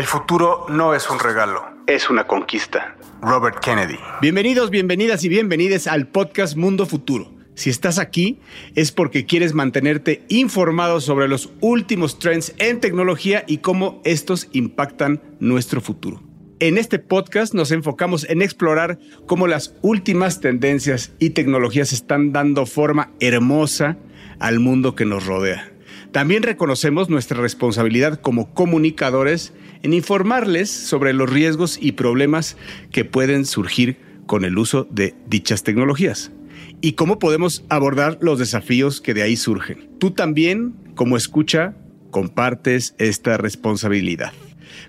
El futuro no es un regalo, es una conquista. Robert Kennedy. Bienvenidos, bienvenidas y bienvenides al podcast Mundo Futuro. Si estás aquí es porque quieres mantenerte informado sobre los últimos trends en tecnología y cómo estos impactan nuestro futuro. En este podcast nos enfocamos en explorar cómo las últimas tendencias y tecnologías están dando forma hermosa al mundo que nos rodea. También reconocemos nuestra responsabilidad como comunicadores en informarles sobre los riesgos y problemas que pueden surgir con el uso de dichas tecnologías y cómo podemos abordar los desafíos que de ahí surgen. Tú también, como escucha, compartes esta responsabilidad.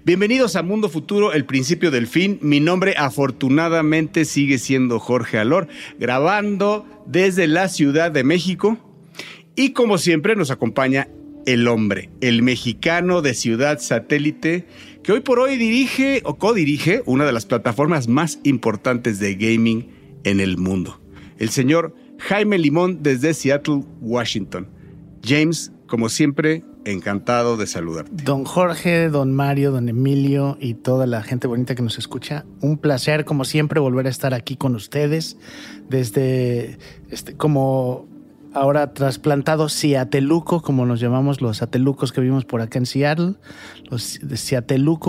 Bienvenidos a Mundo Futuro, el principio del fin. Mi nombre afortunadamente sigue siendo Jorge Alor, grabando desde la Ciudad de México. Y como siempre nos acompaña el hombre, el mexicano de Ciudad Satélite, que hoy por hoy dirige o codirige una de las plataformas más importantes de gaming en el mundo. El señor Jaime Limón desde Seattle, Washington. James, como siempre, encantado de saludarte. Don Jorge, don Mario, don Emilio y toda la gente bonita que nos escucha, un placer como siempre volver a estar aquí con ustedes desde este, como ahora trasplantado Ciateluco, como nos llamamos los atelucos que vivimos por acá en Seattle, los de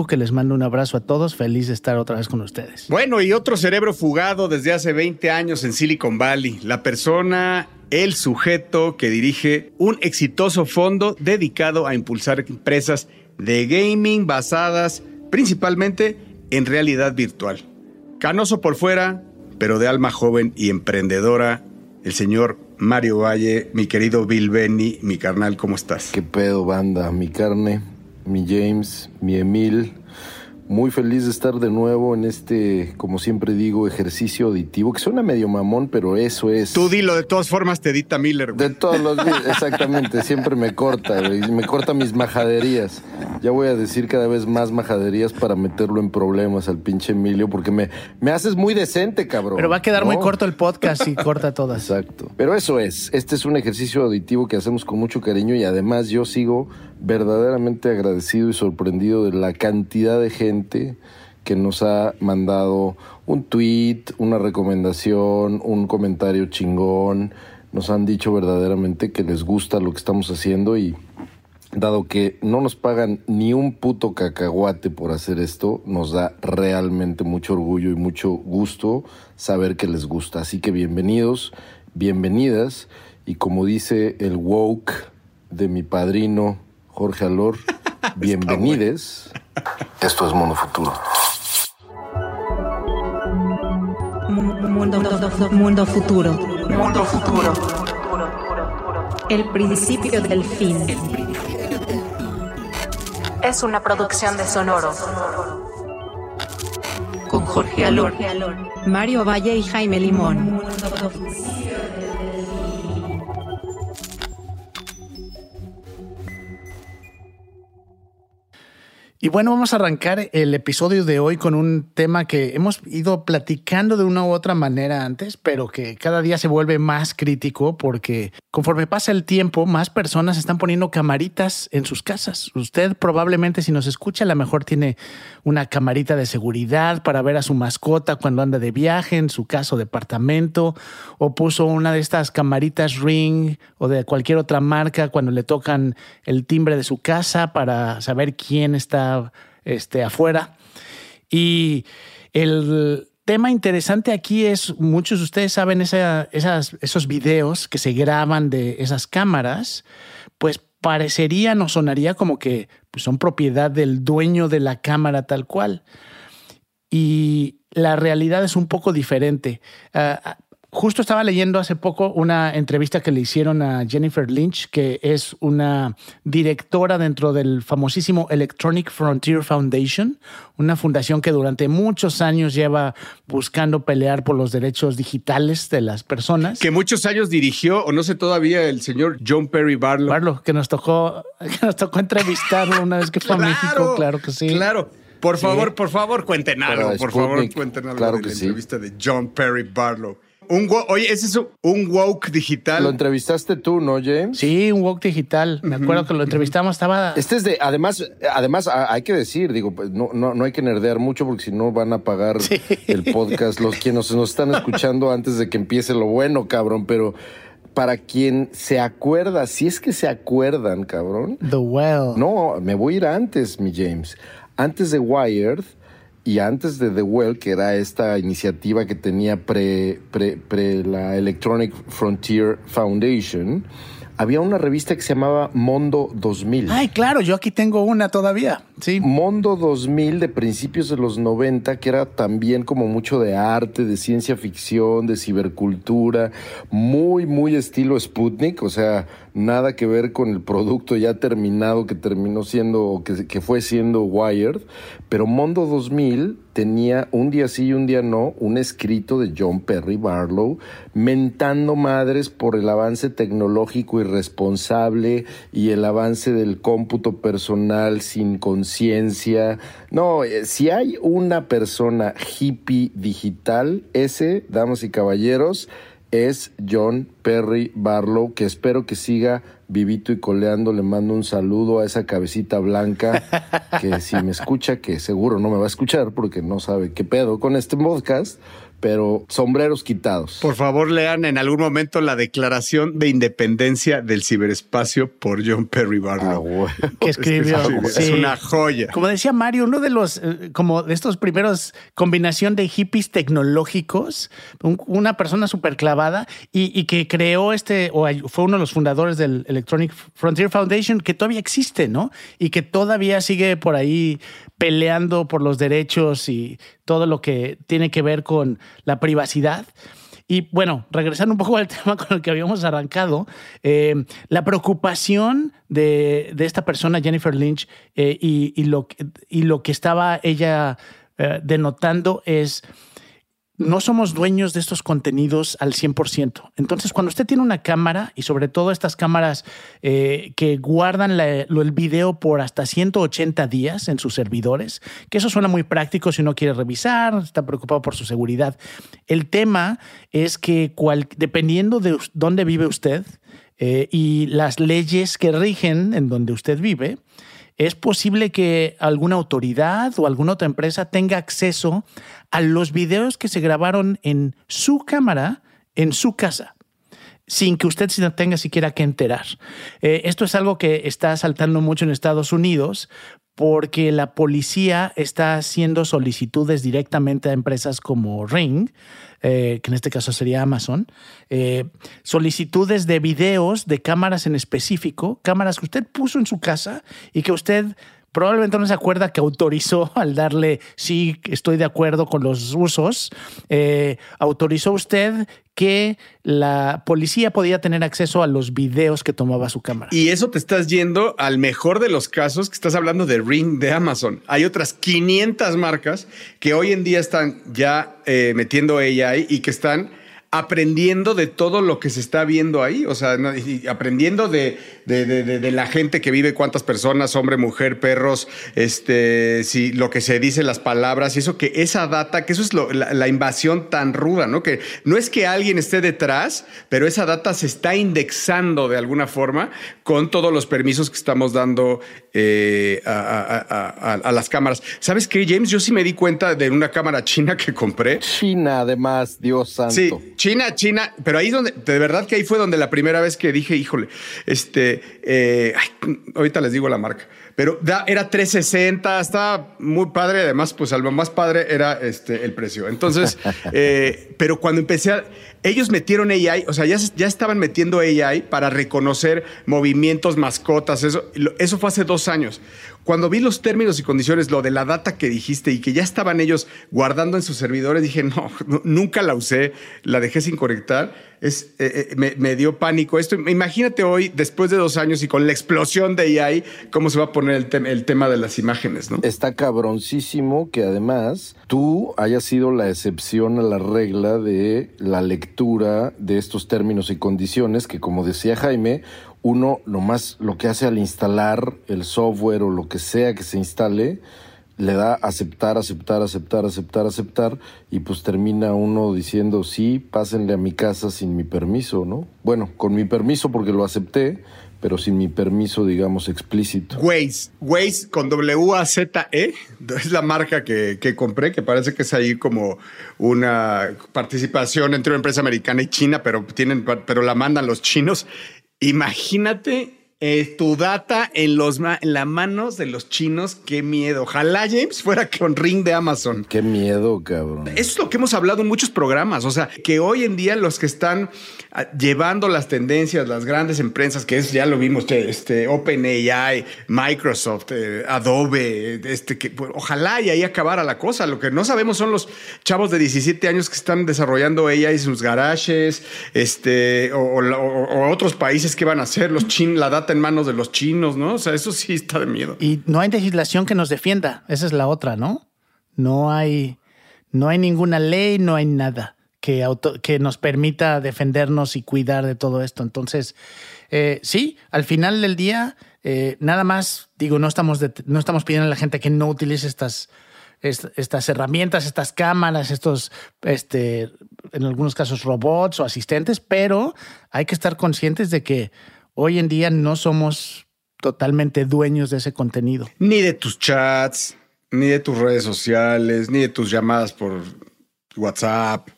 que les mando un abrazo a todos, feliz de estar otra vez con ustedes. Bueno, y otro cerebro fugado desde hace 20 años en Silicon Valley, la persona, el sujeto que dirige un exitoso fondo dedicado a impulsar empresas de gaming basadas principalmente en realidad virtual. Canoso por fuera, pero de alma joven y emprendedora, el señor Mario Valle, mi querido Bill Benny, mi carnal, ¿cómo estás? ¿Qué pedo, banda? Mi carne, mi James, mi Emil, muy feliz de estar de nuevo en este, como siempre digo, ejercicio auditivo, que suena medio mamón, pero eso es. Tú dilo, de todas formas te edita Miller. De todos los días, exactamente, siempre me corta, me corta mis majaderías. Ya voy a decir cada vez más majaderías para meterlo en problemas al pinche Emilio, porque me, me haces muy decente, cabrón. Pero va a quedar muy corto el podcast y corta todas. Exacto. Pero eso es, este es un ejercicio auditivo que hacemos con mucho cariño y además yo sigo verdaderamente agradecido y sorprendido de la cantidad de gente que nos ha mandado un tweet, una recomendación, un comentario chingón. Nos han dicho verdaderamente que les gusta lo que estamos haciendo y dado que no nos pagan ni un puto cacahuate por hacer esto, nos da realmente mucho orgullo y mucho gusto saber que les gusta. Así que bienvenidos, bienvenidas y como dice el woke de mi padrino Jorge Alor, bienvenides. Esto es Mundo Futuro. Mundo, mundo futuro. Mundo Futuro. El principio del fin. Es una producción de Sonoro. Con Jorge Alor, Mario Valle y Jaime Limón. Y bueno, vamos a arrancar el episodio de hoy con un tema que hemos ido platicando de una u otra manera antes, pero que cada día se vuelve más crítico porque conforme pasa el tiempo, más personas están poniendo camaritas en sus casas. Usted probablemente si nos escucha, a lo mejor tiene una camarita de seguridad para ver a su mascota cuando anda de viaje, en su caso departamento, o puso una de estas camaritas Ring o de cualquier otra marca cuando le tocan el timbre de su casa para saber quién está este, afuera. Y el tema interesante aquí es, muchos de ustedes saben esas, esos videos que se graban de esas cámaras, pues parecerían o sonaría como que pues, son propiedad del dueño de la cámara tal cual. Y la realidad es un poco diferente. Uh, Justo estaba leyendo hace poco una entrevista que le hicieron a Jennifer Lynch, que es una directora dentro del famosísimo Electronic Frontier Foundation, una fundación que durante muchos años lleva buscando pelear por los derechos digitales de las personas. Que muchos años dirigió, o no sé todavía, el señor John Perry Barlow. Barlow, que nos tocó, que nos tocó entrevistarlo una vez que fue a México, claro que sí. Claro. Por favor, por favor, cuenten algo. por favor, cuenten algo claro de la sí. entrevista de John Perry Barlow. Un oye, ese es un woke digital. Lo entrevistaste tú, ¿no, James? Sí, un woke digital. Me acuerdo que lo entrevistamos, estaba. Este es de, además, además hay que decir, digo, pues, no, no, no hay que nerdear mucho porque si no van a pagar el podcast los quienes nos están escuchando antes de que empiece lo bueno, cabrón. Pero para quien se acuerda, si es que se acuerdan, cabrón. The Well. No, me voy a ir antes, mi James. Antes de Wired y antes de The Well, que era esta iniciativa que tenía pre, pre, pre la Electronic Frontier Foundation, había una revista que se llamaba Mondo 2000. Ay, claro, yo aquí tengo una todavía. Sí. Mondo 2000 de principios de los 90, que era también como mucho de arte, de ciencia ficción, de cibercultura, muy, muy estilo Sputnik, o sea, nada que ver con el producto ya terminado que terminó siendo, o que, que fue siendo Wired, pero Mondo 2000 tenía un día sí y un día no un escrito de John Perry Barlow mentando madres por el avance tecnológico irresponsable y el avance del cómputo personal sin conciencia. No, eh, si hay una persona hippie digital, ese, damas y caballeros, es John Perry Barlow, que espero que siga vivito y coleando. Le mando un saludo a esa cabecita blanca que si me escucha, que seguro no me va a escuchar porque no sabe qué pedo con este podcast, pero sombreros quitados. Por favor, lean en algún momento la Declaración de Independencia del Ciberespacio por John Perry Barlow. Ah, que escribió. Es, una joya. Como decía Mario, uno de los, eh, como de estos primeros combinación de hippies tecnológicos, una persona súper clavada y, que creó este, o fue uno de los fundadores del Electronic Frontier Foundation, que todavía existe, ¿no? Y que todavía sigue por ahí peleando por los derechos y todo lo que tiene que ver con la privacidad. Y bueno, regresando un poco al tema con el que habíamos arrancado, eh, la preocupación de, esta persona, Jennifer Lynch, eh, y, lo, y, lo, que estaba ella eh, denotando es no somos dueños de estos contenidos al 100%. Entonces, cuando usted tiene una cámara, y sobre todo estas cámaras eh, que guardan el video por hasta 180 días en sus servidores, que eso suena muy práctico si uno quiere revisar, está preocupado por su seguridad. El tema es que dependiendo de dónde vive usted eh, y las leyes que rigen en donde usted vive, es posible que alguna autoridad o alguna otra empresa tenga acceso a los videos que se grabaron en su cámara, en su casa sin que usted se tenga siquiera que enterar. Eh, esto es algo que está saltando mucho en Estados Unidos porque la policía está haciendo solicitudes directamente a empresas como Ring, eh, que en este caso sería Amazon, eh, solicitudes de videos de cámaras en específico, cámaras que usted puso en su casa y que usted probablemente no se acuerda que autorizó al darle, sí, estoy de acuerdo con los usos, eh, autorizó usted que la policía podía tener acceso a los videos que tomaba su cámara. Y eso te estás yendo al mejor de los casos que estás hablando de Ring de Amazon. Hay otras 500 marcas que hoy en día están ya eh, metiendo AI y que están aprendiendo de todo lo que se está viendo ahí, o sea, aprendiendo de, de, la gente que vive, cuántas personas, hombre, mujer, perros, este, si lo que se dice, las palabras, y eso que esa data, que eso es la, invasión tan ruda, ¿no? Que no es que alguien esté detrás, pero esa data se está indexando de alguna forma con todos los permisos que estamos dando eh, a, a, las cámaras. ¿Sabes qué, James? Yo sí me di cuenta de una cámara china que compré. China, además, Dios santo. Sí, China, China, pero ahí donde, de verdad que ahí fue donde la primera vez que dije, híjole, este, eh, ahorita les digo la marca, pero era 360, estaba muy padre, además, pues algo más padre era este, el precio. Entonces, eh, pero cuando empecé a, ellos metieron AI, o sea, ya, ya estaban metiendo AI para reconocer movimientos, mascotas, eso, eso fue hace dos años. Cuando vi los términos y condiciones, lo de la data que dijiste y que ya estaban ellos guardando en sus servidores, dije, no, nunca la usé, la dejé sin conectar. Es, eh, eh, me, dio pánico esto. Imagínate hoy, después de dos años y con la explosión de AI, cómo se va a poner el, el tema de las imágenes, ¿no? Está cabroncísimo que además tú hayas sido la excepción a la regla de la lectura de estos términos y condiciones que, como decía Jaime, uno lo más lo que hace al instalar el software o lo que sea que se instale, le da aceptar, aceptar, aceptar, aceptar, aceptar, y pues termina uno diciendo, sí, pásenle a mi casa sin mi permiso, ¿no? Bueno, con mi permiso porque lo acepté, pero sin mi permiso, digamos, explícito. Waze, Waze con W-A-Z-E, es la marca que, que, compré, que parece que es ahí como una participación entre una empresa americana y China, pero, tienen, pero la mandan los chinos. Imagínate eh, tu data en, los en las manos de los chinos, qué miedo. Ojalá James fuera con Ring de Amazon. Qué miedo, cabrón. Eso es lo que hemos hablado en muchos programas. O sea, que hoy en día los que están ah, llevando las tendencias, las grandes empresas, que es, ya lo vimos, este, OpenAI, Microsoft, eh, Adobe, este, que pues, ojalá y ahí acabara la cosa. Lo que no sabemos son los chavos de 17 años que están desarrollando AI en sus garajes, este, o, otros países que van a hacer, los chinos, la data en manos de los chinos, ¿no? O sea, eso sí está de miedo. Y no hay legislación que nos defienda, esa es la otra, ¿no? No hay, no hay ninguna ley, no hay nada que, que nos permita defendernos y cuidar de todo esto. Entonces, eh, sí, al final del día, eh, nada más, digo, no estamos, no estamos pidiendo a la gente que no utilice estas, estas herramientas, estas cámaras, estos, este, en algunos casos, robots o asistentes, pero hay que estar conscientes de que hoy en día no somos totalmente dueños de ese contenido. Ni de tus chats, ni de tus redes sociales, ni de tus llamadas por WhatsApp.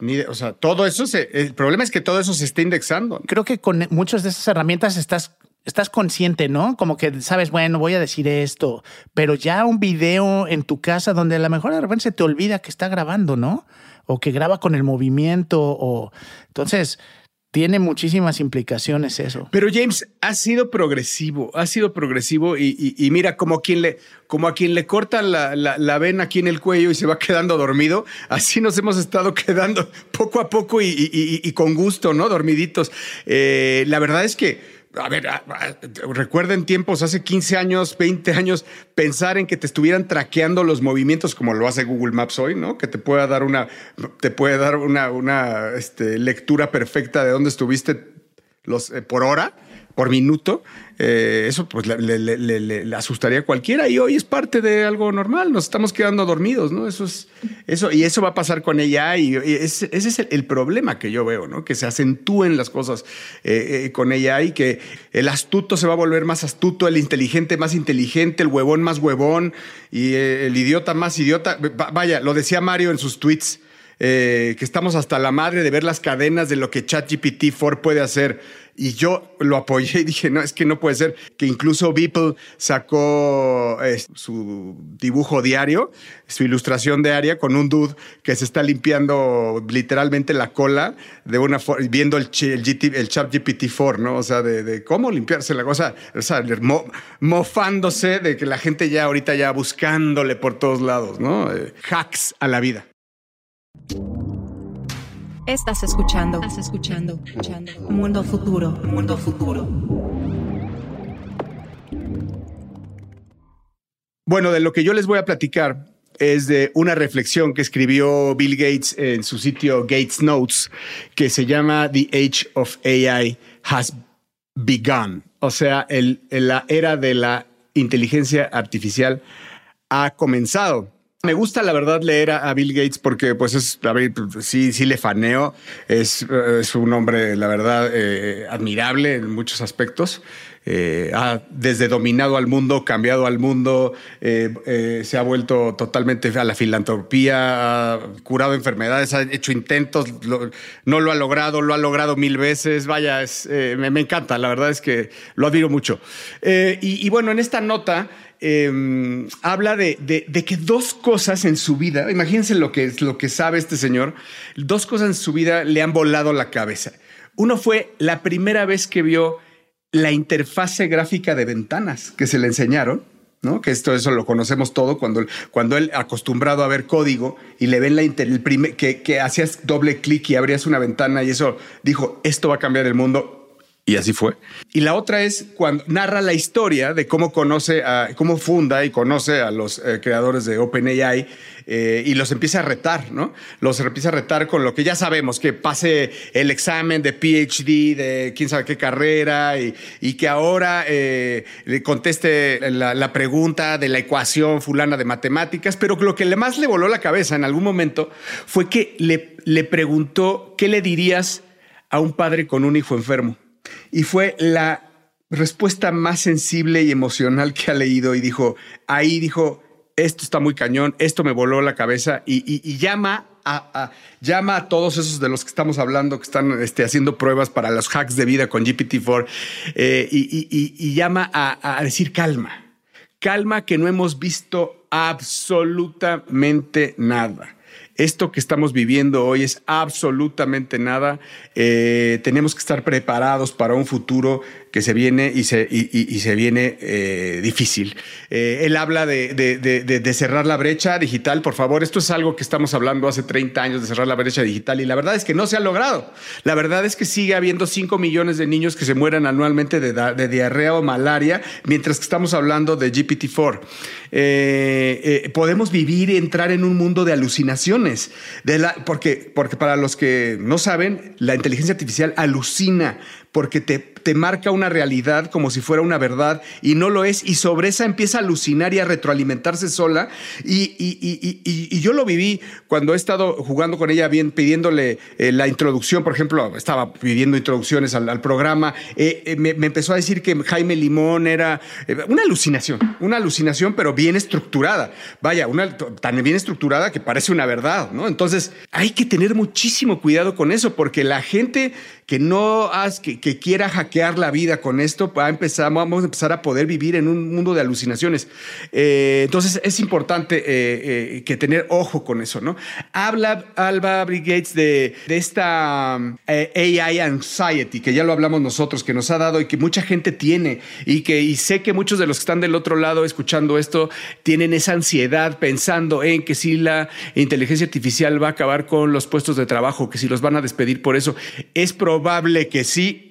Ni o sea, todo eso se, el problema es que todo eso se está indexando. Creo que con muchas de esas herramientas estás, estás consciente, ¿no? Como que sabes, bueno, voy a decir esto, pero ya un video en tu casa donde a lo mejor de repente se te olvida que está grabando, ¿no? O que graba con el movimiento, o entonces tiene muchísimas implicaciones eso. Pero James ha sido progresivo, ha sido progresivo y, mira, como, quien le, como a quien le cortan la, la, vena aquí en el cuello y se va quedando dormido, así nos hemos estado quedando poco a poco y, con gusto, ¿no? Dormiditos. Eh, la verdad es que a ver, recuerden tiempos, hace 15 años, 20 años, pensar en que te estuvieran traqueando los movimientos como lo hace Google Maps hoy, ¿no? Que te pueda dar una, te puede dar una, una este, lectura perfecta de dónde estuviste los, eh, por hora por minuto, eh, eso pues le, asustaría a cualquiera y hoy es parte de algo normal, nos estamos quedando dormidos, ¿no? Eso es, eso, y eso va a pasar con ella y, ese, es el, problema que yo veo, ¿no? Que se acentúen las cosas eh, eh, con ella y que el astuto se va a volver más astuto, el inteligente más inteligente, el huevón más huevón y el idiota más idiota. Vaya, lo decía Mario en sus tweets. Que estamos hasta la madre de ver las cadenas de lo que ChatGPT 4 puede hacer. Y yo lo apoyé y dije, no, es que no puede ser. Que incluso Beeple sacó eh, su dibujo diario, su ilustración diaria con un dude que se está limpiando literalmente la cola de una viendo el, el, chat GPT-4, ¿no? O sea, de, cómo limpiarse la cosa, o sea, mofándose de que la gente ya ahorita ya buscándole por todos lados, ¿no? Eh, hacks a la vida. Estás escuchando. Estás escuchando. escuchando. Mundo futuro. Mundo futuro. Bueno, de lo que yo les voy a platicar es de una reflexión que escribió Bill Gates en su sitio Gates Notes, que se llama The Age of AI Has Begun. O sea, la era de la inteligencia artificial ha comenzado. Me gusta la verdad leer a, Bill Gates porque pues es, a ver, sí, sí le faneo, es, es un hombre la verdad eh, admirable en muchos aspectos. Eh, ha desde dominado al mundo, cambiado al mundo, eh, se ha vuelto totalmente a la filantropía, ha curado enfermedades, ha hecho intentos, no lo ha logrado, lo ha logrado mil veces. Vaya, me, encanta, la verdad es que lo admiro mucho. Y, bueno, en esta nota Em, habla de, que dos cosas en su vida, imagínense lo que, lo que sabe este señor, dos cosas en su vida le han volado la cabeza. Uno fue la primera vez que vio la interfase gráfica de ventanas que se le enseñaron. ¿no? Que esto eso lo conocemos todo cuando, cuando él acostumbrado a ver código y le ven la el que, que hacías doble clic y abrías una ventana y eso dijo, esto va a cambiar el mundo Y así fue. Y la otra es cuando narra la historia de cómo conoce, a, cómo funda y conoce a los eh, creadores de OpenAI eh, y los empieza a retar, ¿no? Los empieza a retar con lo que ya sabemos, que pase el examen de PhD de quién sabe qué carrera y, que ahora eh, conteste la, pregunta de la ecuación fulana de matemáticas, pero lo que más le voló la cabeza en algún momento fue que le preguntó, ¿qué le dirías a un padre con un hijo enfermo? Y fue la respuesta más sensible y emocional que ha leído y dijo, ahí dijo, esto está muy cañón, esto me voló la cabeza y, llama a, llama a todos esos de los que estamos hablando, que están este, haciendo pruebas para los hacks de vida con GPT-4 eh, y, llama a decir calma, calma que no hemos visto absolutamente nada esto que estamos viviendo hoy es absolutamente nada. Eh, tenemos que estar preparados para un futuro que se viene y se, y, se viene eh, difícil. Eh, él habla de, de, cerrar la brecha digital, por favor. Esto es algo que estamos hablando hace 30 años de cerrar la brecha digital y la verdad es que no se ha logrado. La verdad es que sigue habiendo 5 millones de niños que se mueran anualmente de, diarrea o malaria, mientras que estamos hablando de GPT-4. Eh, podemos vivir y entrar en un mundo de alucinaciones, de porque, porque para los que no saben, la inteligencia artificial alucina porque te, te, marca una realidad como si fuera una verdad y no lo es, y sobre esa empieza a alucinar y a retroalimentarse sola. Y, y, yo lo viví cuando he estado jugando con ella, bien pidiéndole eh, la introducción, por ejemplo, estaba pidiendo introducciones al, programa, eh, eh, me, empezó a decir que Jaime Limón era una alucinación, una alucinación, pero bien estructurada. Vaya, una tan bien estructurada que parece una verdad, ¿no? Entonces hay que tener muchísimo cuidado con eso, porque la gente que no has, que, quiera hackear la vida con esto, empezar, vamos a empezar a poder vivir en un mundo de alucinaciones. Eh, entonces es importante eh, eh, que tener ojo con eso, ¿no? Habla Alba Brigades de, de esta AI anxiety, que ya lo hablamos nosotros, que nos ha dado y que mucha gente tiene y que y sé que muchos de los que están del otro lado escuchando esto tienen esa ansiedad pensando en que si la inteligencia artificial va a acabar con los puestos de trabajo, que si los van a despedir por eso. Es probable que sí,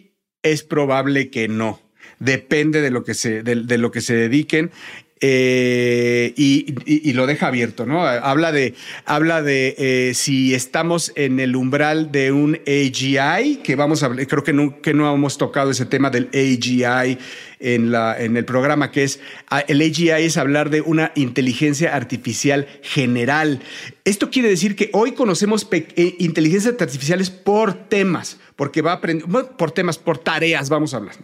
es probable que no. Depende de lo que se, de, lo que se dediquen. Eh, y, lo deja abierto, ¿no? Habla de, habla de eh, si estamos en el umbral de un AGI, que vamos a creo que no, que no hemos tocado ese tema del AGI en, la, en el programa, que es ah, el AGI es hablar de una inteligencia artificial general. Esto quiere decir que hoy conocemos eh, inteligencias artificiales por temas, porque va a aprender, por temas, por tareas, vamos a hablar.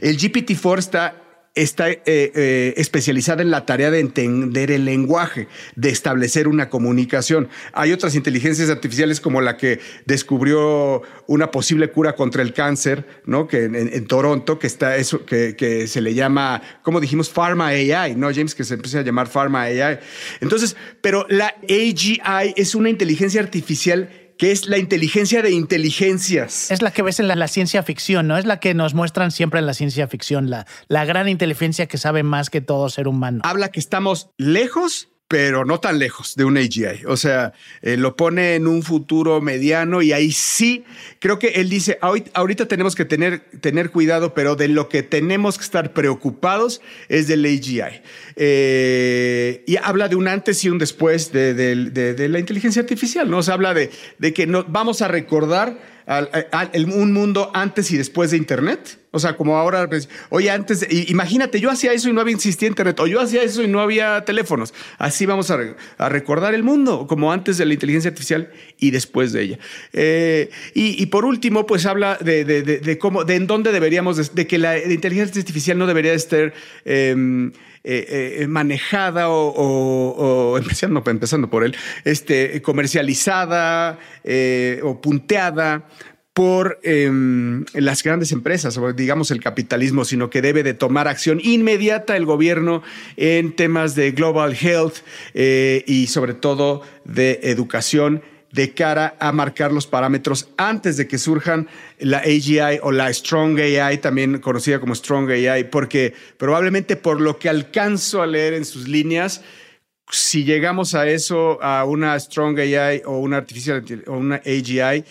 el GPT-4 está está eh, eh, especializada en la tarea de entender el lenguaje, de establecer una comunicación. Hay otras inteligencias artificiales como la que descubrió una posible cura contra el cáncer, ¿no? Que en, Toronto, que está eso, que, que, se le llama, como dijimos, Pharma AI, ¿no, James? Que se empieza a llamar Pharma AI. Entonces, pero la AGI es una inteligencia artificial que es la inteligencia de inteligencias. Es la que ves en la, ciencia ficción, ¿no? Es la que nos muestran siempre en la ciencia ficción, la, la gran inteligencia que sabe más que todo ser humano. Habla que estamos lejos pero no tan lejos de un AGI. O sea, eh, lo pone en un futuro mediano y ahí sí, creo que él dice, ahorita tenemos que tener, tener cuidado, pero de lo que tenemos que estar preocupados es del AGI. Eh, y habla de un antes y un después de, la inteligencia artificial, ¿no? O sea, habla de, que no, vamos a recordar un mundo antes y después de Internet. O sea, como ahora, pues, oye, antes, imagínate, yo hacía eso y no había existía Internet, o yo hacía eso y no había teléfonos. Así vamos a, recordar el mundo, como antes de la inteligencia artificial y después de ella. Eh, y, por último, pues habla de, cómo, de en dónde deberíamos, de, que la inteligencia artificial no debería estar... Em, eh, eh, manejada o, empezando, por él, este, comercializada eh, o punteada por em, las grandes empresas digamos el capitalismo, sino que debe de tomar acción inmediata el gobierno en temas de global health y sobre todo de educación de cara a marcar los parámetros antes de que surjan la AGI o la Strong AI, también conocida como Strong AI, porque probablemente por lo que alcanzo a leer en sus líneas, si llegamos a eso, a una Strong AI o una Artificial o una AGI,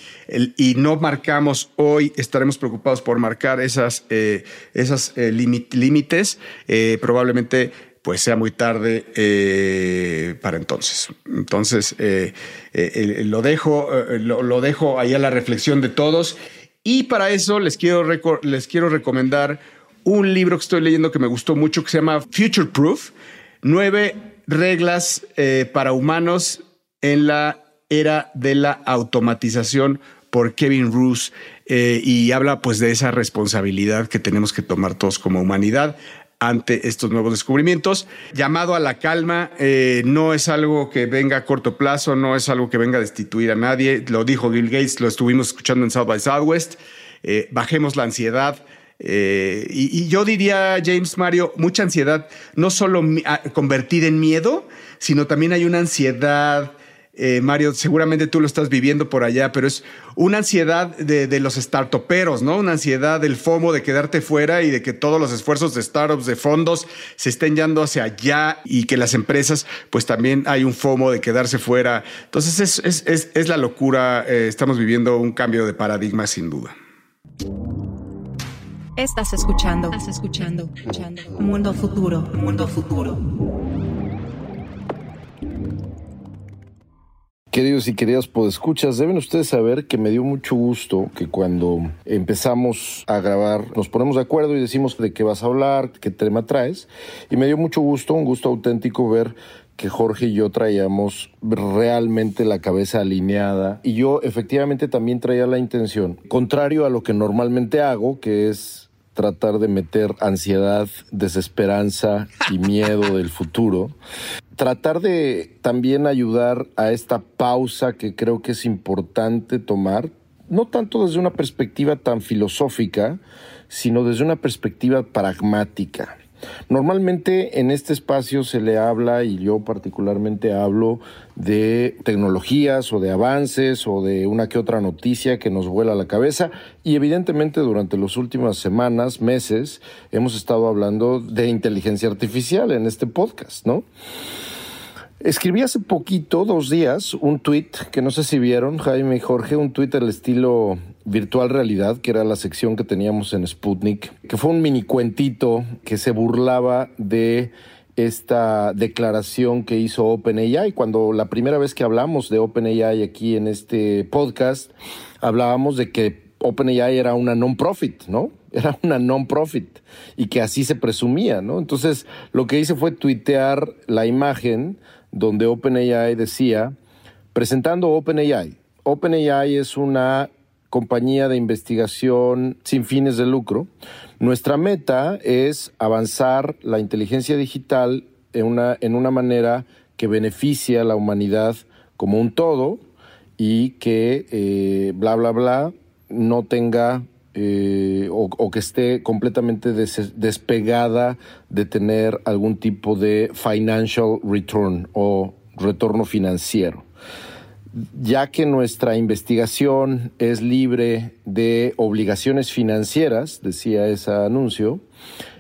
y no marcamos hoy, estaremos preocupados por marcar esas, eh, esas eh, límites, eh, probablemente pues sea muy tarde para entonces. Entonces, lo, dejo, lo, dejo ahí a la reflexión de todos. Y para eso les quiero, les quiero recomendar un libro que estoy leyendo que me gustó mucho, que se llama Future Proof. Nueve reglas eh, para humanos en la era de la automatización por Kevin Roos eh, y habla pues de esa responsabilidad que tenemos que tomar todos como humanidad ante estos nuevos descubrimientos. Llamado a la calma eh, no es algo que venga a corto plazo, no es algo que venga a destituir a nadie. Lo dijo Bill Gates, lo estuvimos escuchando en South by Southwest. bajemos la ansiedad, eh, y, yo diría, James Mario, mucha ansiedad, no solo convertida en miedo, sino también hay una ansiedad. Eh, Mario, seguramente tú lo estás viviendo por allá, pero es una ansiedad de, los startuperos, ¿no? Una ansiedad del FOMO de quedarte fuera y de que todos los esfuerzos de startups, de fondos, se estén yendo hacia allá y que las empresas, pues también hay un FOMO de quedarse fuera. Entonces es, la locura, eh, estamos viviendo un cambio de paradigma sin duda. Estás escuchando, estás escuchando, escuchando. Mundo futuro, mundo futuro. Queridos y queridas podescuchas, deben ustedes saber que me dio mucho gusto que cuando empezamos a grabar nos ponemos de acuerdo y decimos de qué vas a hablar, qué tema traes. Y me dio mucho gusto, un gusto auténtico ver que Jorge y yo traíamos realmente la cabeza alineada y yo efectivamente también traía la intención, contrario a lo que normalmente hago, que es tratar de meter ansiedad, desesperanza y miedo del futuro. Tratar de también ayudar a esta pausa que creo que es importante tomar, no tanto desde una perspectiva tan filosófica, sino desde una perspectiva pragmática. Normalmente en este espacio se le habla, y yo particularmente hablo, de tecnologías o de avances o de una que otra noticia que nos vuela la cabeza y evidentemente durante las últimas semanas, meses, hemos estado hablando de inteligencia artificial en este podcast, ¿no? Escribí hace poquito, dos días, un tweet que no sé si vieron, Jaime y Jorge, un tweet al estilo virtual realidad, que era la sección que teníamos en Sputnik, que fue un mini cuentito que se burlaba de esta declaración que hizo OpenAI. Cuando la primera vez que hablamos de OpenAI aquí en este podcast, hablábamos de que OpenAI era una non-profit, ¿no? Era una non-profit y que así se presumía, ¿no? Entonces, lo que hice fue tuitear la imagen donde OpenAI decía, presentando OpenAI. OpenAI es una compañía de investigación sin fines de lucro. Nuestra meta es avanzar la inteligencia digital en una, en una manera que beneficie a la humanidad como un todo y que eh, bla, bla, bla no tenga eh, o, que esté completamente despegada de tener algún tipo de financial return o retorno financiero. Ya que nuestra investigación es libre de obligaciones financieras, decía ese anuncio,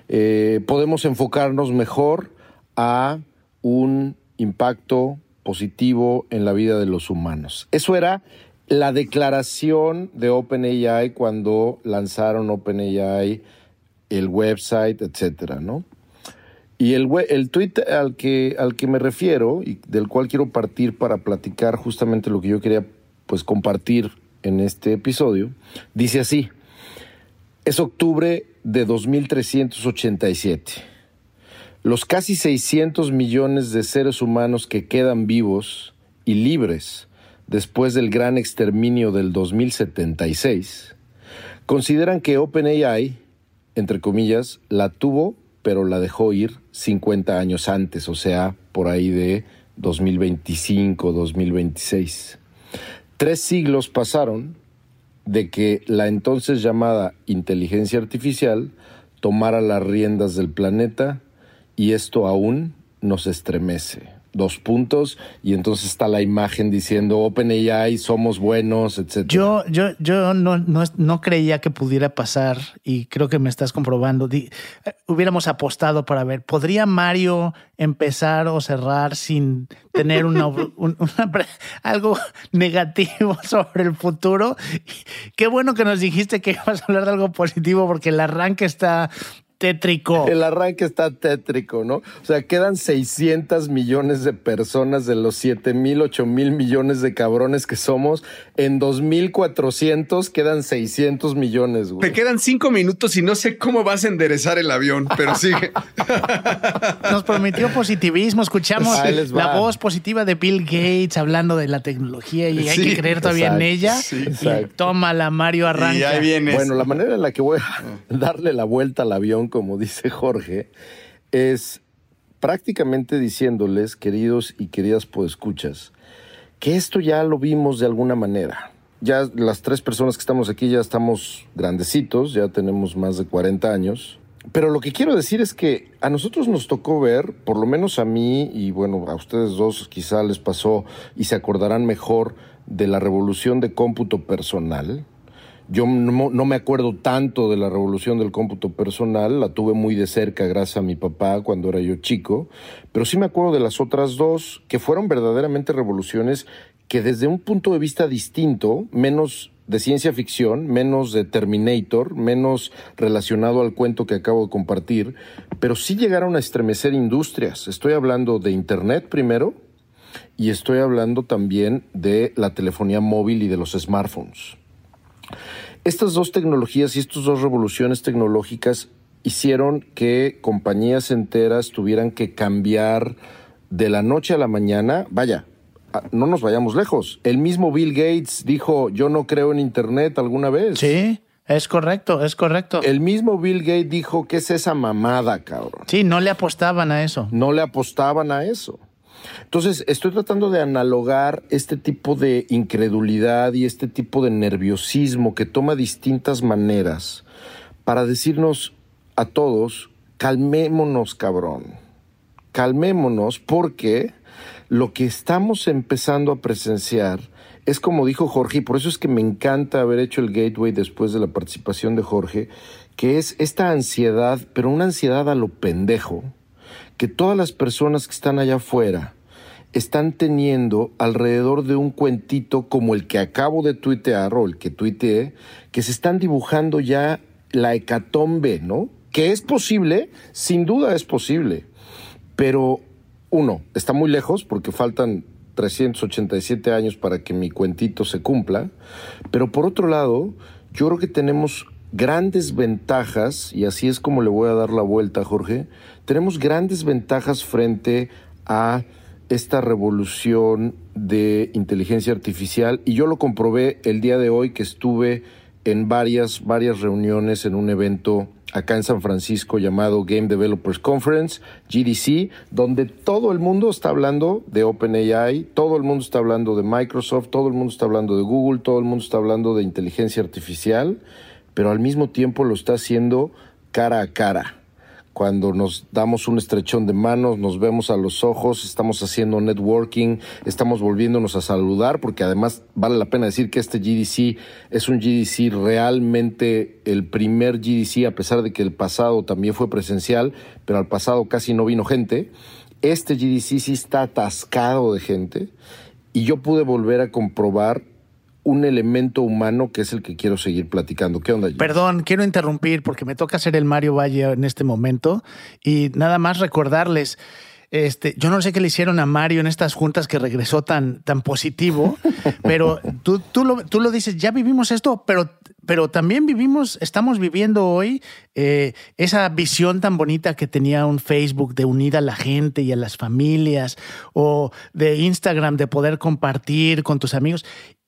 eh, podemos enfocarnos mejor a un impacto positivo en la vida de los humanos. Eso era la declaración de OpenAI cuando lanzaron OpenAI, el website, etcétera, ¿no? Y el, el tweet al que, al que me refiero y del cual quiero partir para platicar justamente lo que yo quería pues compartir en este episodio, dice así, es octubre de 2387. Los casi 600 millones de seres humanos que quedan vivos y libres después del gran exterminio del 2076, consideran que OpenAI, entre comillas, la tuvo, pero la dejó ir 50 años antes, o sea, por ahí de 2025, 2026. Tres siglos pasaron de que la entonces llamada inteligencia artificial tomara las riendas del planeta y esto aún nos estremece. Dos puntos, y entonces está la imagen diciendo OpenAI, somos buenos, etc. Yo, yo, yo no, no, no creía que pudiera pasar, y creo que me estás comprobando. Eh, hubiéramos apostado para ver, ¿podría Mario empezar o cerrar sin tener una, un- una algo negativo sobre el futuro? Qué bueno que nos dijiste que ibas a hablar de algo positivo, porque el arranque está tétrico. El arranque está tétrico, ¿no? O sea, quedan 600 millones de personas de los 7 mil, 8 mil millones de cabrones que somos. En 2400 quedan 600 millones, güey. Te quedan cinco minutos y no sé cómo vas a enderezar el avión, pero sigue. Nos prometió positivismo. Escuchamos la voz positiva de Bill Gates hablando de la tecnología y hay que creer todavía en ella. sí, Y tómala, Mario, arranca. y ahí vienes. Bueno, la manera en la que voy a darle la vuelta al avión, como dice Jorge, es prácticamente diciéndoles, queridos y queridas podescuchas, que esto ya lo vimos de alguna manera. Ya las tres personas que estamos aquí ya estamos grandecitos, ya tenemos más de 40 años. Pero lo que quiero decir es que a nosotros nos tocó ver, por lo menos a mí y bueno, a ustedes dos quizá les pasó y se acordarán mejor de la revolución de cómputo personal. Yo no, me acuerdo tanto de la revolución del cómputo personal, la tuve muy de cerca gracias a mi papá cuando era yo chico, pero sí me acuerdo de las otras dos que fueron verdaderamente revoluciones que desde un punto de vista distinto, menos de ciencia ficción, menos de Terminator, menos relacionado al cuento que acabo de compartir, pero sí llegaron a estremecer industrias. Estoy hablando de Internet primero y estoy hablando también de la telefonía móvil y de los smartphones. Estas dos tecnologías y estas dos revoluciones tecnológicas hicieron que compañías enteras tuvieran que cambiar de la noche a la mañana. Vaya, a- no nos vayamos lejos. El mismo Bill Gates dijo, yo no creo en Internet alguna vez. Sí, es correcto, es correcto. El mismo Bill Gates dijo, ¿qué es esa mamada, cabrón? Sí, no le apostaban a eso. no le apostaban a eso. Entonces, estoy tratando de analogar este tipo de incredulidad y este tipo de nerviosismo que toma distintas maneras para decirnos a todos, calmémonos, cabrón. Calmémonos porque lo que estamos empezando a presenciar es como dijo Jorge, y por eso es que me encanta haber hecho el gateway después de la participación de Jorge, que es esta ansiedad, pero una ansiedad a lo pendejo, que todas las personas que están allá afuera están teniendo alrededor de un cuentito como el que acabo de tuitear o el que tuiteé, que se están dibujando ya la hecatombe, ¿no? Que es posible, sin duda es posible, pero uno, está muy lejos porque faltan 387 años para que mi cuentito se cumpla, pero por otro lado, yo creo que tenemos grandes ventajas, y así es como le voy a dar la vuelta, Jorge, tenemos grandes ventajas frente a esta revolución de inteligencia artificial, y yo lo comprobé el día de hoy que estuve en varias, varias reuniones en un evento acá en San Francisco llamado Game Developers Conference, GDC, donde todo el mundo está hablando de OpenAI, todo el mundo está hablando de Microsoft, todo el mundo está hablando de Google, todo el mundo está hablando de inteligencia artificial, pero al mismo tiempo lo está haciendo cara a cara. Cuando nos damos un estrechón de manos, nos vemos a los ojos, estamos haciendo networking, estamos volviéndonos a saludar, porque además vale la pena decir que este GDC es un GDC realmente el primer GDC, a pesar de que el pasado también fue presencial, pero al pasado casi no vino gente. Este GDC sí está atascado de gente y yo pude volver a comprobar un elemento humano que es el que quiero seguir platicando. ¿Qué onda? Jimmy? Perdón, quiero interrumpir porque me toca hacer el Mario Valle en este momento y nada más recordarles. Este, yo no sé qué le hicieron a Mario en estas juntas que regresó tan, tan positivo, pero tú, tú, lo, tú lo dices, ya vivimos esto, pero, pero también vivimos, estamos viviendo hoy eh, esa visión tan bonita que tenía un Facebook de unir a la gente y a las familias, o de Instagram de poder compartir con tus amigos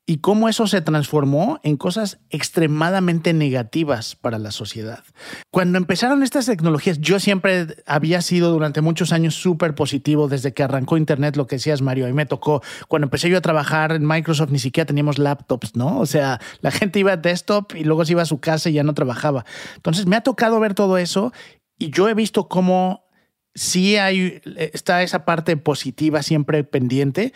y cómo eso se transformó en cosas extremadamente negativas para la sociedad. Cuando empezaron estas tecnologías, yo siempre había sido durante muchos años súper positivo desde que arrancó Internet, lo que decías, Mario, y me tocó. Cuando empecé yo a trabajar en Microsoft, ni siquiera teníamos laptops, ¿no? O sea, la gente iba a desktop y luego se iba a su casa y ya no trabajaba. Entonces, me ha tocado ver todo eso y yo he visto cómo sí hay, está esa parte positiva siempre pendiente,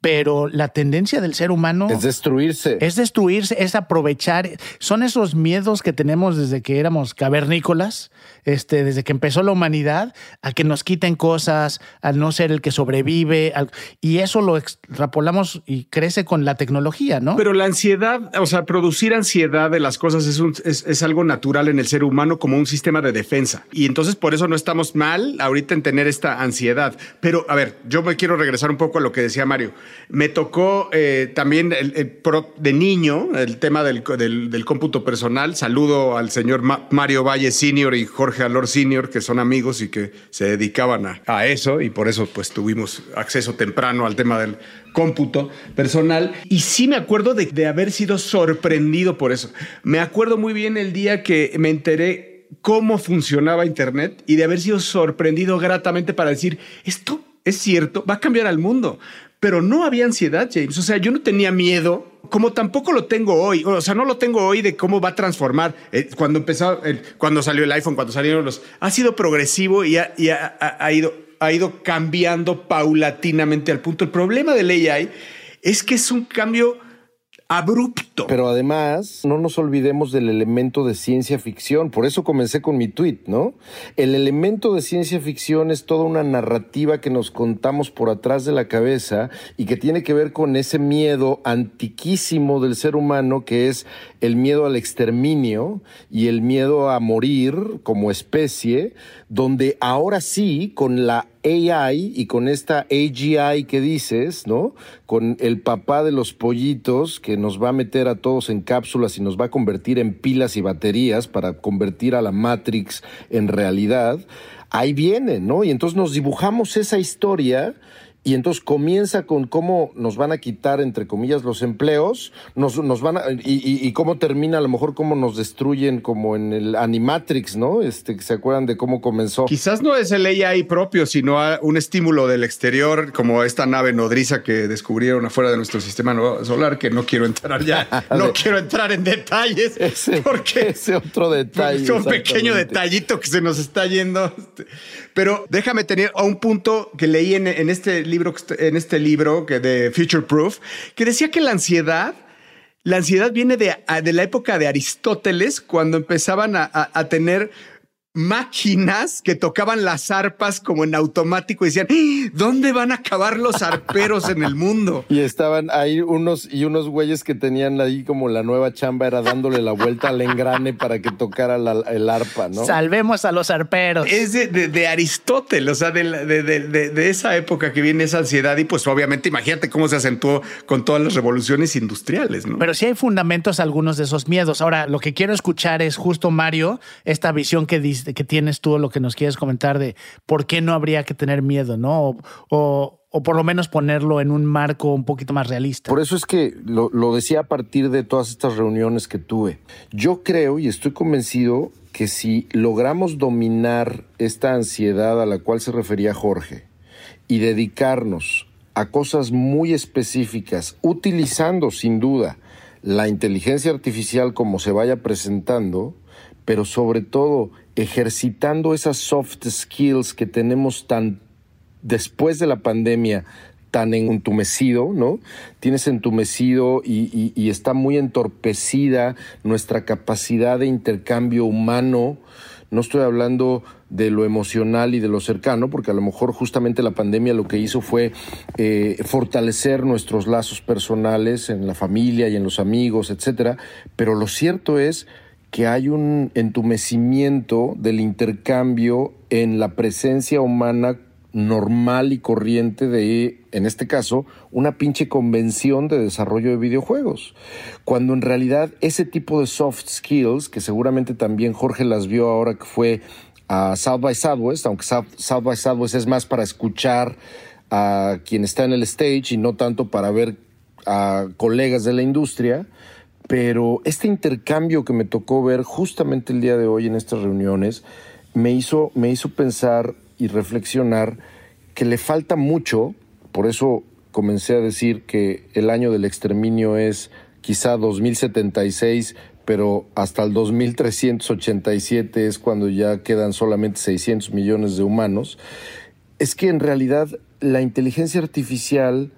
pero la tendencia del ser humano es destruirse. Es destruirse, es aprovechar. Son esos miedos que tenemos desde que éramos cavernícolas, este, desde que empezó la humanidad, a que nos quiten cosas, al no ser el que sobrevive. y eso lo extrapolamos y crece con la tecnología, ¿no? Pero la ansiedad, o sea, producir ansiedad de las cosas es, es, es algo natural en el ser humano como un sistema de defensa. Y entonces por eso no estamos mal ahorita en tener esta ansiedad. Pero a ver, yo me quiero regresar un poco a lo que decía Mario. Me tocó eh, también de niño el tema del, cómputo personal. Saludo al señor Mario Valle Senior y Jorge Alor Senior, que son amigos y que se dedicaban a, eso y por eso pues tuvimos acceso temprano al tema del cómputo personal. Y sí me acuerdo de, de haber sido sorprendido por eso. Me acuerdo muy bien el día que me enteré cómo funcionaba Internet y de haber sido sorprendido gratamente para decir, esto es cierto, va a cambiar al mundo pero no había ansiedad, James. O sea, yo no tenía miedo, como tampoco lo tengo hoy. O sea, no lo tengo hoy de cómo va a transformar. Eh, cuando empezó, cuando salió el iPhone, cuando salieron los. Ha sido progresivo y, ha, ido, ha ido cambiando paulatinamente al punto. El problema del AI es que es un cambio abrupto. Pero además, no nos olvidemos del elemento de ciencia ficción. Por eso comencé con mi tweet, ¿no? El elemento de ciencia ficción es toda una narrativa que nos contamos por atrás de la cabeza y que tiene que ver con ese miedo antiquísimo del ser humano que es el miedo al exterminio y el miedo a morir como especie, donde ahora sí, con la AI y con esta AGI que dices, ¿no? Con el papá de los pollitos que nos va a meter a todos en cápsulas y nos va a convertir en pilas y baterías para convertir a la Matrix en realidad. Ahí viene, ¿no? Y entonces nos dibujamos esa historia y entonces comienza con cómo nos van a quitar, entre comillas, los empleos, nos, nos van a, y, y, cómo termina, a lo mejor cómo nos destruyen, como en el Animatrix, ¿no? Este, ¿se acuerdan de cómo comenzó? Quizás no es el AI propio, sino un estímulo del exterior, como esta nave nodriza que descubrieron afuera de nuestro sistema solar, que no quiero entrar ya, no quiero entrar en detalles, ese, porque ese otro detalle. Es un pequeño detallito que se nos está yendo. Pero déjame tener a un punto que leí en, este libro, en este libro que de Future Proof, que decía que la ansiedad, la ansiedad viene de, de la época de Aristóteles, cuando empezaban a tener máquinas que tocaban las arpas como en automático y decían. ¿dónde van a acabar los arperos en el mundo? Y estaban ahí unos y unos güeyes que tenían ahí como la nueva chamba era dándole la vuelta al engrane para que tocara el arpa, ¿no? Salvemos a los arperos. Es de, Aristóteles, o sea, de, esa época que viene esa ansiedad y pues obviamente imagínate cómo se acentuó con todas las revoluciones industriales, ¿no? Pero sí hay fundamentos algunos de esos miedos. Ahora, lo que quiero escuchar es justo, Mario, esta visión que dice que tienes tú, lo que nos quieres comentar de por qué no habría que tener miedo, ¿no? O, por lo menos ponerlo en un marco un poquito más realista. Por eso es que lo, lo decía a partir de todas estas reuniones que tuve. Yo creo y estoy convencido que si logramos dominar esta ansiedad a la cual se refería Jorge y dedicarnos a cosas muy específicas, utilizando sin duda la inteligencia artificial como se vaya presentando, pero sobre todo ejercitando esas soft skills que tenemos tan después de la pandemia tan entumecido, ¿no? Tienes entumecido y, está muy entorpecida nuestra capacidad de intercambio humano. No estoy hablando de lo emocional y de lo cercano, porque a lo mejor justamente la pandemia lo que hizo fue eh, fortalecer nuestros lazos personales en la familia y en los amigos, etcétera. Pero lo cierto es que hay un entumecimiento del intercambio en la presencia humana normal y corriente de, en este caso, una pinche convención de desarrollo de videojuegos. Cuando en realidad ese tipo de soft skills, que seguramente también Jorge las vio ahora que fue a South by Southwest, aunque South by Southwest es más para escuchar a quien está en el stage y no tanto para ver a colegas de la industria, pero este intercambio que me tocó ver justamente el día de hoy en estas reuniones me hizo, me hizo pensar y reflexionar que le falta mucho, por eso comencé a decir que el año del exterminio es quizá 2076, pero hasta el 2387 es cuando ya quedan solamente 600 millones de humanos, es que en realidad la inteligencia artificial,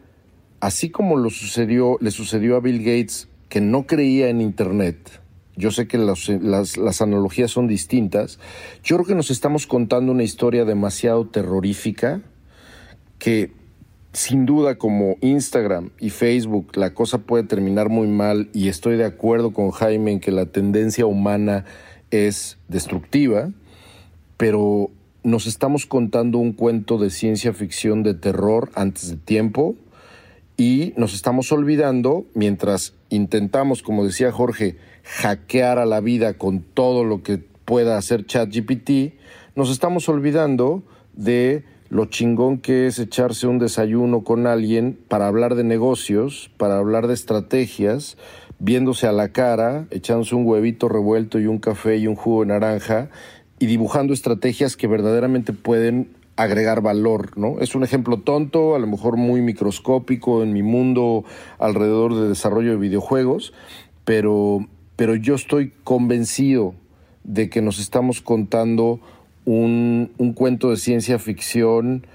así como lo sucedió, le sucedió a Bill Gates, que no creía en Internet, yo sé que las, las, analogías son distintas, yo creo que nos estamos contando una historia demasiado terrorífica que sin duda como Instagram y Facebook la cosa puede terminar muy mal y estoy de acuerdo con Jaime en que la tendencia humana es destructiva, pero nos estamos contando un cuento de ciencia ficción de terror antes de tiempo y nos estamos olvidando, mientras intentamos, como decía Jorge, hackear a la vida con todo lo que pueda hacer ChatGPT, nos estamos olvidando de lo chingón que es echarse un desayuno con alguien para hablar de negocios, para hablar de estrategias, viéndose a la cara, echándose un huevito revuelto y un café y un jugo de naranja y dibujando estrategias que verdaderamente pueden agregar valor, ¿no? Es un ejemplo tonto, a lo mejor muy microscópico en mi mundo alrededor de desarrollo de videojuegos, pero, pero yo estoy convencido de que nos estamos contando un, un cuento de ciencia ficción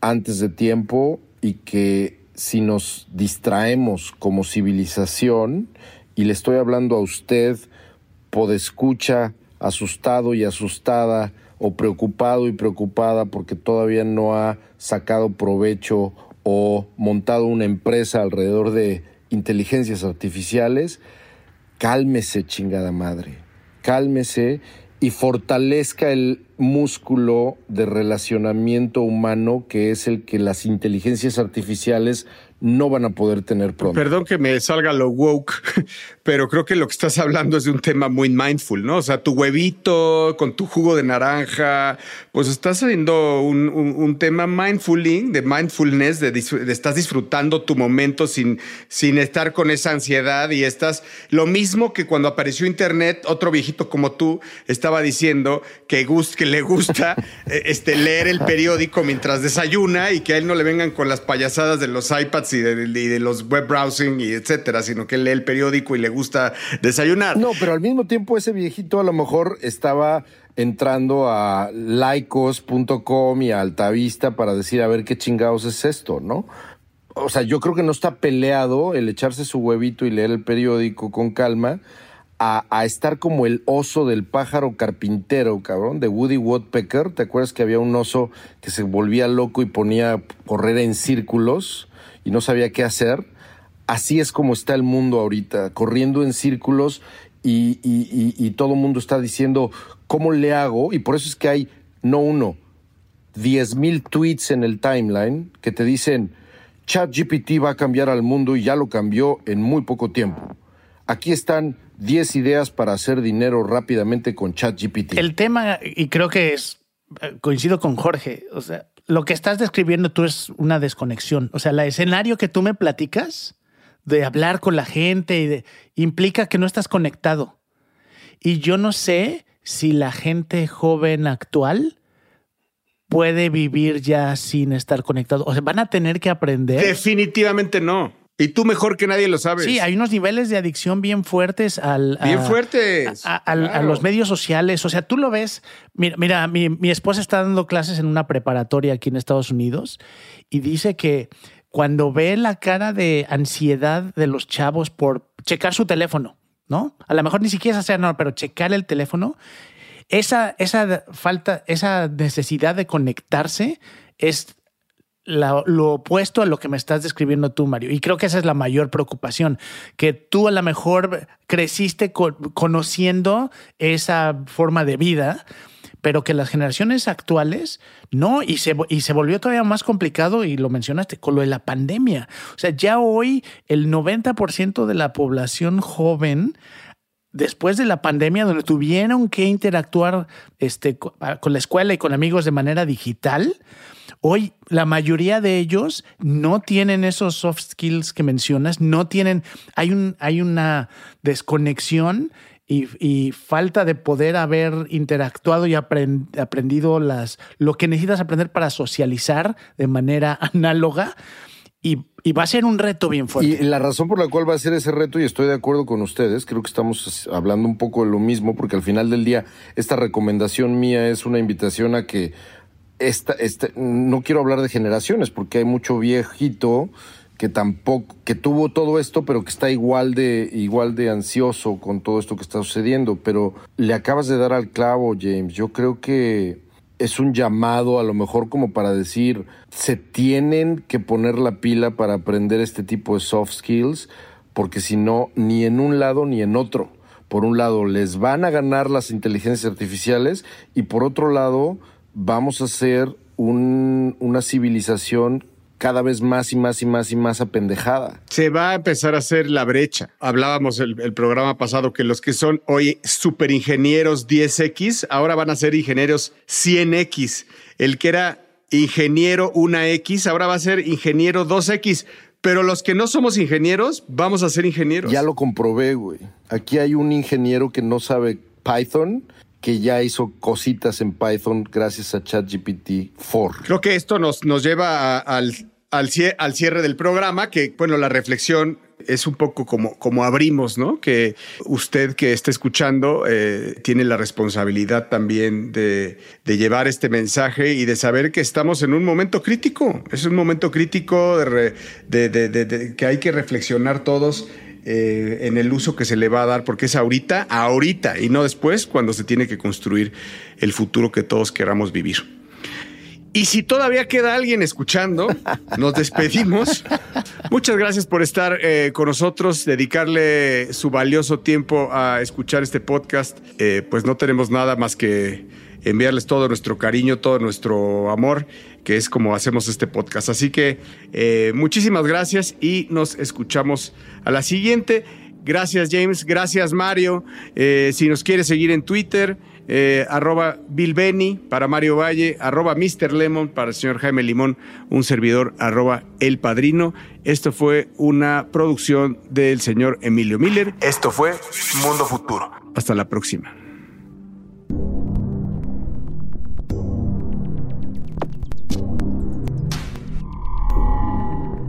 antes de tiempo y que si nos distraemos como civilización, y le estoy hablando a usted, podescucha, asustado y asustada, o preocupado y preocupada porque todavía no ha sacado provecho o montado una empresa alrededor de inteligencias artificiales, cálmese chingada madre, cálmese y fortalezca el músculo de relacionamiento humano que es el que las inteligencias artificiales no van a poder tener pronto. Perdón que me salga lo woke, pero creo que lo que estás hablando es de un tema muy mindful, ¿no? O sea, tu huevito con tu jugo de naranja, pues estás haciendo un, un, tema mindfuling, de mindfulness, de, estás disfrutando tu momento sin, sin estar con esa ansiedad y estás lo mismo que cuando apareció Internet, otro viejito como tú estaba diciendo que, que le gusta eh, este, leer el periódico mientras desayuna y que a él no le vengan con las payasadas de los iPads y de, los web browsing y etcétera, sino que lee el periódico y le gusta desayunar. No, pero al mismo tiempo ese viejito a lo mejor estaba entrando a laicos.com y a Altavista para decir a ver qué chingados es esto, ¿no? O sea, yo creo que no está peleado el echarse su huevito y leer el periódico con calma a, estar como el oso del pájaro carpintero, cabrón, de Woody Woodpecker. ¿Te acuerdas que había un oso que se volvía loco y ponía a correr en círculos? y no sabía qué hacer. Así es como está el mundo ahorita, corriendo en círculos y, todo el mundo está diciendo, ¿cómo le hago? Y por eso es que hay, no uno, diez mil tweets en el timeline que te dicen, ChatGPT va a cambiar al mundo y ya lo cambió en muy poco tiempo. Aquí están 10 ideas para hacer dinero rápidamente con ChatGPT. El tema, y creo que es, eh, coincido con Jorge, o sea, lo que estás describiendo tú es una desconexión. O sea, el escenario que tú me platicas de hablar con la gente y de, implica que no estás conectado. Y yo no sé si la gente joven actual puede vivir ya sin estar conectado. O sea, van a tener que aprender. Definitivamente no. Y tú mejor que nadie lo sabes. Sí, hay unos niveles de adicción bien fuertes al... Bien fuertes. A, los medios sociales. O sea, tú lo ves. Mira, mira mi, mi, esposa está dando clases en una preparatoria aquí en Estados Unidos y dice que cuando ve la cara de ansiedad de los chavos por checar su teléfono, ¿no? A lo mejor ni siquiera hacer nada, pero checar el teléfono, esa, esa falta, esa necesidad de conectarse es lo opuesto a lo que me estás describiendo tú, Mario. Y creo que esa es la mayor preocupación, que tú a lo mejor creciste conociendo esa forma de vida, pero que las generaciones actuales no, y se, y se volvió todavía más complicado, y lo mencionaste, con lo de la pandemia. O sea, ya hoy el 90% de la población joven después de la pandemia, donde tuvieron que interactuar este, con la escuela y con amigos de manera digital, Hoy la mayoría de ellos no tienen esos soft skills que mencionas, no tienen, hay, un, hay una desconexión y, falta de poder haber interactuado y aprendido las, lo que necesitas aprender para socializar de manera análoga. y, va a ser un reto bien fuerte. Y la razón por la cual va a ser ese reto, y estoy de acuerdo con ustedes, creo que estamos hablando un poco de lo mismo, porque al final del día esta recomendación mía es una invitación a que esta, esta, no quiero hablar de generaciones, porque hay mucho viejito que tampoco, que tuvo todo esto, pero que está igual de, igual de ansioso con todo esto que está sucediendo. Pero le acabas de dar al clavo, James. Yo creo que es un llamado a lo mejor como para decir, se tienen que poner la pila para aprender este tipo de soft skills, porque si no, ni en un lado ni en otro. Por un lado, les van a ganar las inteligencias artificiales y por otro lado, vamos a ser un, una civilización cada vez más y más y más y más apendejada. Se va a empezar a hacer la brecha. Hablábamos el, el programa pasado que los que son hoy ingenieros 10X, ahora van a ser ingenieros 100X. El que era ingeniero 1X, ahora va a ser ingeniero 2X. Pero los que no somos ingenieros, vamos a ser ingenieros. Ya lo comprobé, güey. Aquí hay un ingeniero que no sabe Python que ya hizo cositas en Python gracias a ChatGPT 4. Creo que esto nos, nos lleva al al, cierre del programa, que bueno, la reflexión es un poco como, como abrimos, ¿no? Que usted que está escuchando eh, tiene la responsabilidad también de, llevar este mensaje y de saber que estamos en un momento crítico. Es un momento crítico de, que hay que reflexionar todos eh, en el uso que se le va a dar, porque es ahorita, ahorita y no después, cuando se tiene que construir el futuro que todos queramos vivir. Y si todavía queda alguien escuchando, nos despedimos. Muchas gracias por estar eh, con nosotros, dedicarle su valioso tiempo a escuchar este podcast. Eh, pues no tenemos nada más que enviarles todo nuestro cariño, todo nuestro amor, que es como hacemos este podcast. Así que eh, muchísimas gracias y nos escuchamos a la siguiente. Gracias James, gracias Mario. si nos quiere seguir en Twitter, eh, arroba Bill Benny para Mario Valle, arroba Mr. Lemon para el señor Jaime Limón, un servidor arroba El Padrino. Esto fue una producción del señor Emilio Miller. Esto fue Mundo Futuro. Hasta la próxima.